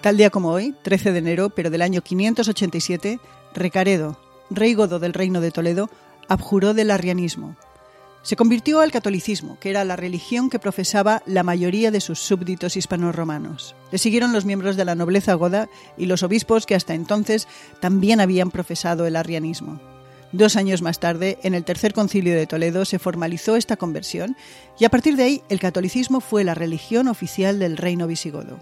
Tal día como hoy, 13 de enero, pero del año 587, Recaredo, rey godo del reino de Toledo, abjuró del arrianismo. Se convirtió al catolicismo, que era la religión que profesaba la mayoría de sus súbditos hispanorromanos. Le siguieron los miembros de la nobleza goda y los obispos que hasta entonces también habían profesado el arrianismo. Dos años más tarde, en el Tercer Concilio de Toledo, se formalizó esta conversión y a partir de ahí el catolicismo fue la religión oficial del reino visigodo.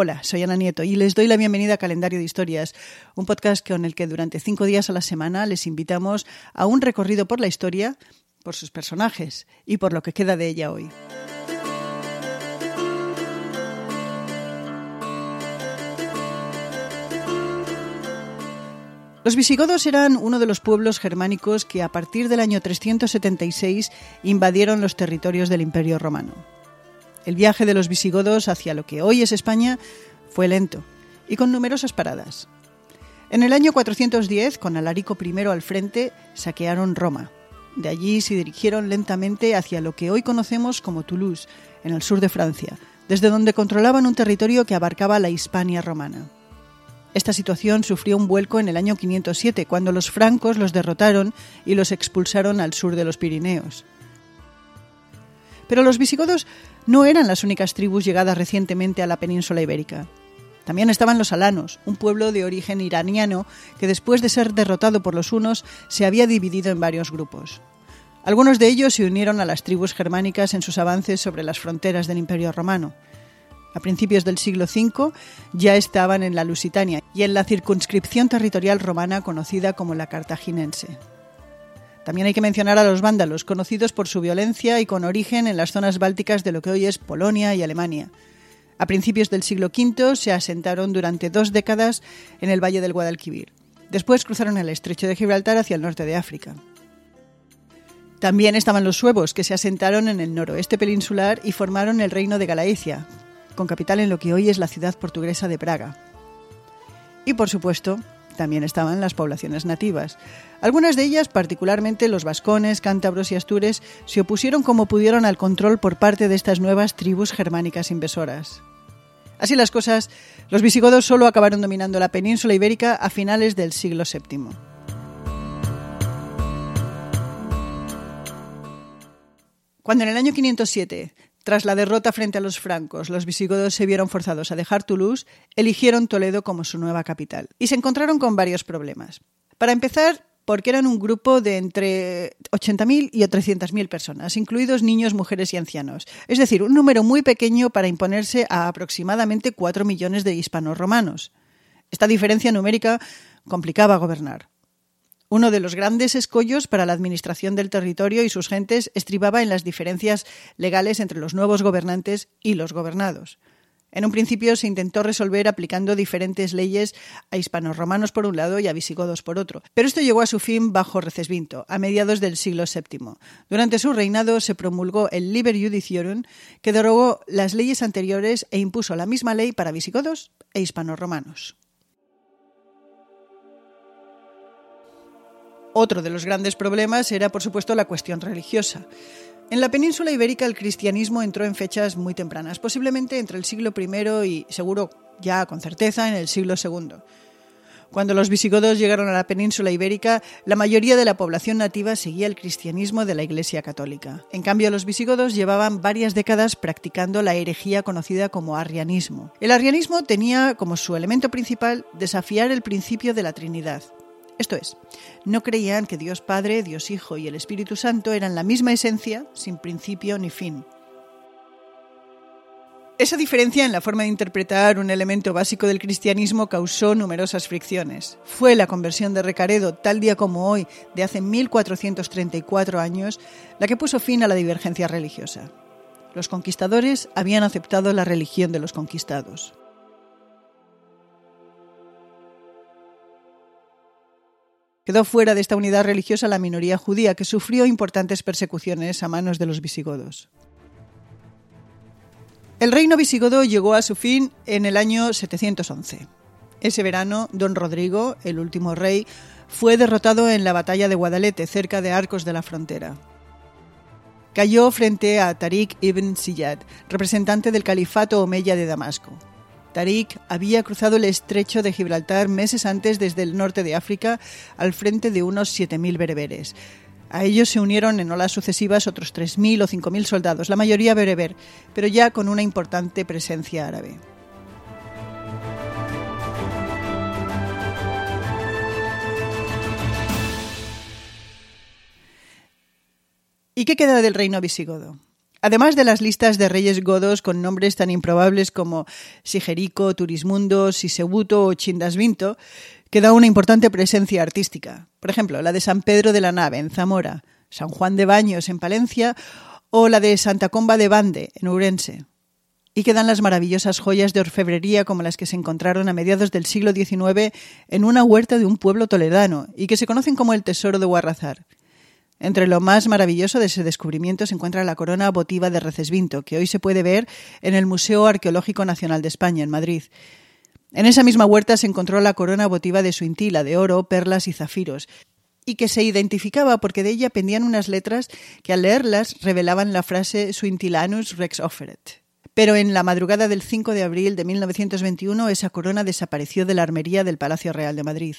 Hola, soy Ana Nieto y les doy la bienvenida a Calendario de Historias, un podcast con el que durante cinco días a la semana les invitamos a un recorrido por la historia, por sus personajes y por lo que queda de ella hoy. Los visigodos eran uno de los pueblos germánicos que a partir del año 376 invadieron los territorios del Imperio Romano. El viaje de los visigodos hacia lo que hoy es España fue lento y con numerosas paradas. En el año 410, con Alarico I al frente, saquearon Roma. De allí se dirigieron lentamente hacia lo que hoy conocemos como Toulouse, en el sur de Francia, desde donde controlaban un territorio que abarcaba la Hispania romana. Esta situación sufrió un vuelco en el año 507, cuando los francos los derrotaron y los expulsaron al sur de los Pirineos. Pero los visigodos no eran las únicas tribus llegadas recientemente a la península ibérica. También estaban los alanos, un pueblo de origen iraniano que después de ser derrotado por los hunos se había dividido en varios grupos. Algunos de ellos se unieron a las tribus germánicas en sus avances sobre las fronteras del Imperio romano. A principios del siglo V ya estaban en la Lusitania y en la circunscripción territorial romana conocida como la cartaginense. También hay que mencionar a los vándalos, conocidos por su violencia y con origen en las zonas bálticas de lo que hoy es Polonia y Alemania. A principios del siglo V se asentaron durante dos décadas en el valle del Guadalquivir. Después cruzaron el estrecho de Gibraltar hacia el norte de África. También estaban los suevos, que se asentaron en el noroeste peninsular y formaron el reino de Galaecia, con capital en lo que hoy es la ciudad portuguesa de Praga. Y por supuesto, también estaban las poblaciones nativas. Algunas de ellas, particularmente los vascones, cántabros y astures, se opusieron como pudieron al control por parte de estas nuevas tribus germánicas invasoras. Así las cosas, los visigodos solo acabaron dominando la península ibérica a finales del siglo VII. Cuando en el año 507 tras la derrota frente a los francos, los visigodos se vieron forzados a dejar Toulouse, eligieron Toledo como su nueva capital. Y se encontraron con varios problemas. Para empezar, porque eran un grupo de entre 80.000 y 300.000 personas, incluidos niños, mujeres y ancianos. Es decir, un número muy pequeño para imponerse a aproximadamente 4 millones de hispanos romanos. Esta diferencia numérica complicaba gobernar. Uno de los grandes escollos para la administración del territorio y sus gentes estribaba en las diferencias legales entre los nuevos gobernantes y los gobernados. En un principio se intentó resolver aplicando diferentes leyes a hispanos romanos por un lado y a visigodos por otro, pero esto llegó a su fin bajo Recesvinto, a mediados del siglo VII. Durante su reinado se promulgó el Liber Judiciorum, que derogó las leyes anteriores e impuso la misma ley para visigodos e hispanos Otro de los grandes problemas era, por supuesto, la cuestión religiosa. En la península ibérica el cristianismo entró en fechas muy tempranas, posiblemente entre el siglo I y, seguro, ya con certeza, en el siglo II. Cuando los visigodos llegaron a la península ibérica, la mayoría de la población nativa seguía el cristianismo de la Iglesia católica. En cambio, los visigodos llevaban varias décadas practicando la herejía conocida como arrianismo. El arrianismo tenía como su elemento principal desafiar el principio de la Trinidad. Esto es, no creían que Dios Padre, Dios Hijo y el Espíritu Santo eran la misma esencia, sin principio ni fin. Esa diferencia en la forma de interpretar un elemento básico del cristianismo causó numerosas fricciones. Fue la conversión de Recaredo, tal día como hoy, de hace 1434 años, la que puso fin a la divergencia religiosa. Los conquistadores habían aceptado la religión de los conquistados. Quedó fuera de esta unidad religiosa la minoría judía, que sufrió importantes persecuciones a manos de los visigodos. El reino visigodo llegó a su fin en el año 711. Ese verano, don Rodrigo, el último rey, fue derrotado en la batalla de Guadalete, cerca de Arcos de la Frontera. Cayó frente a Tariq ibn Ziyad, representante del califato omeya de Damasco. Tarik había cruzado el estrecho de Gibraltar meses antes desde el norte de África al frente de unos 7.000 bereberes. A ellos se unieron en olas sucesivas otros 3.000 o 5.000 soldados, la mayoría bereber, pero ya con una importante presencia árabe. ¿Y qué queda del reino visigodo? Además de las listas de reyes godos con nombres tan improbables como Sigerico, Turismundo, Sisebuto o Chindasvinto, queda una importante presencia artística. Por ejemplo, la de San Pedro de la Nave, en Zamora, San Juan de Baños, en Palencia, o la de Santa Comba de Bande, en Ourense. Y quedan las maravillosas joyas de orfebrería como las que se encontraron a mediados del siglo XIX en una huerta de un pueblo toledano y que se conocen como el Tesoro de Guarrazar. Entre lo más maravilloso de ese descubrimiento se encuentra la corona votiva de Recesvinto, que hoy se puede ver en el Museo Arqueológico Nacional de España, en Madrid. En esa misma huerta se encontró la corona votiva de Suintila, de oro, perlas y zafiros, y que se identificaba porque de ella pendían unas letras que al leerlas revelaban la frase Suintilanus Rex Offeret. Pero en la madrugada del 5 de abril de 1921 esa corona desapareció de la armería del Palacio Real de Madrid.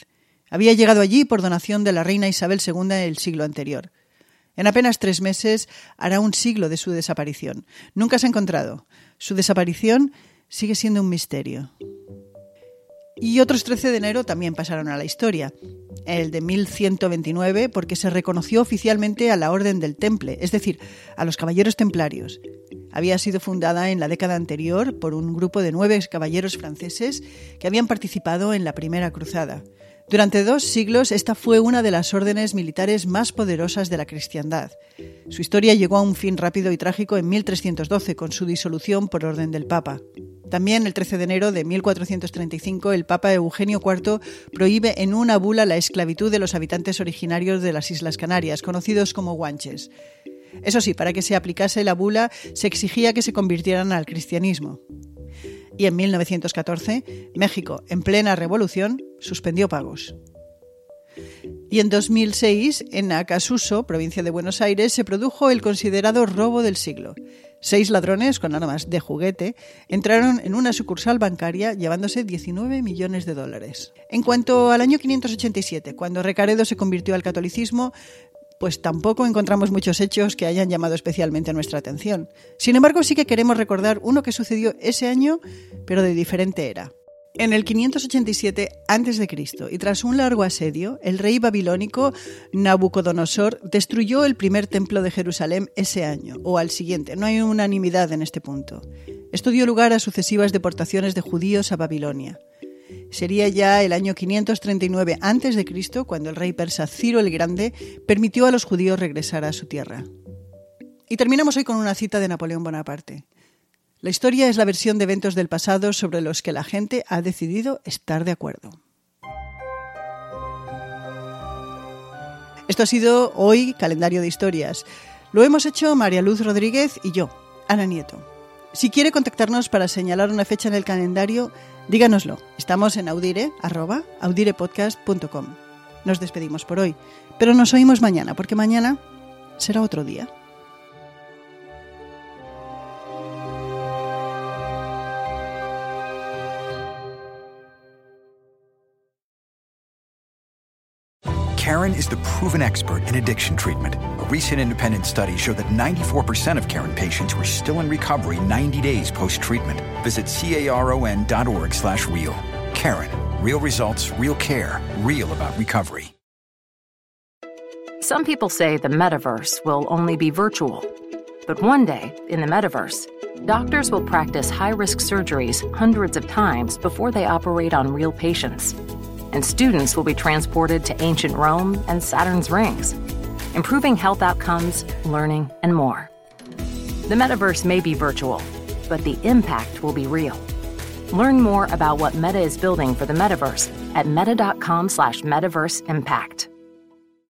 Había llegado allí por donación de la reina Isabel II en el siglo anterior. En apenas tres meses hará un siglo de su desaparición. Nunca se ha encontrado. Su desaparición sigue siendo un misterio. Y otros 13 de enero también pasaron a la historia. El de 1129 porque se reconoció oficialmente a la Orden del Temple, es decir, a los Caballeros Templarios. Había sido fundada en la década anterior por un grupo de nueve caballeros franceses que habían participado en la Primera Cruzada. Durante dos siglos, esta fue una de las órdenes militares más poderosas de la cristiandad. Su historia llegó a un fin rápido y trágico en 1312, con su disolución por orden del Papa. También el 13 de enero de 1435, el Papa Eugenio IV prohíbe en una bula la esclavitud de los habitantes originarios de las Islas Canarias, conocidos como guanches. Eso sí, para que se aplicase la bula se exigía que se convirtieran al cristianismo y en 1914 México, en plena revolución, suspendió pagos. Y en 2006, en Acasuso, provincia de Buenos Aires, se produjo el considerado robo del siglo. Seis ladrones con armas de juguete entraron en una sucursal bancaria llevándose 19 millones de dólares. En cuanto al año 587, cuando Recaredo se convirtió al catolicismo, pues tampoco encontramos muchos hechos que hayan llamado especialmente nuestra atención. Sin embargo, sí que queremos recordar uno que sucedió ese año, pero de diferente era. En el 587 a.C., y tras un largo asedio, el rey babilónico Nabucodonosor destruyó el primer templo de Jerusalén ese año, o al siguiente. No hay unanimidad en este punto. Esto dio lugar a sucesivas deportaciones de judíos a Babilonia. Sería ya el año 539 a.C. cuando el rey persa Ciro el Grande permitió a los judíos regresar a su tierra. Y terminamos hoy con una cita de Napoleón Bonaparte. La historia es la versión de eventos del pasado sobre los que la gente ha decidido estar de acuerdo. Esto ha sido hoy calendario de historias. Lo hemos hecho María Luz Rodríguez y yo, Ana Nieto. Si quiere contactarnos para señalar una fecha en el calendario, díganoslo. Estamos en audire. Nos despedimos por hoy, pero nos oímos mañana, porque mañana será otro día. Karen is the proven expert in addiction treatment. A recent independent study showed that 94% of Karen patients were still in recovery 90 days post-treatment. Visit caron.org slash real. Karen. Real results, real care, real about recovery. Some people say the metaverse will only be virtual. But one day, in the metaverse, doctors will practice high-risk surgeries hundreds of times before they operate on real patients and students will be transported to ancient Rome and Saturn's rings, improving health outcomes, learning, and more. The metaverse may be virtual, but the impact will be real. Learn more about what Meta is building for the metaverse at meta.com slash metaverse impact.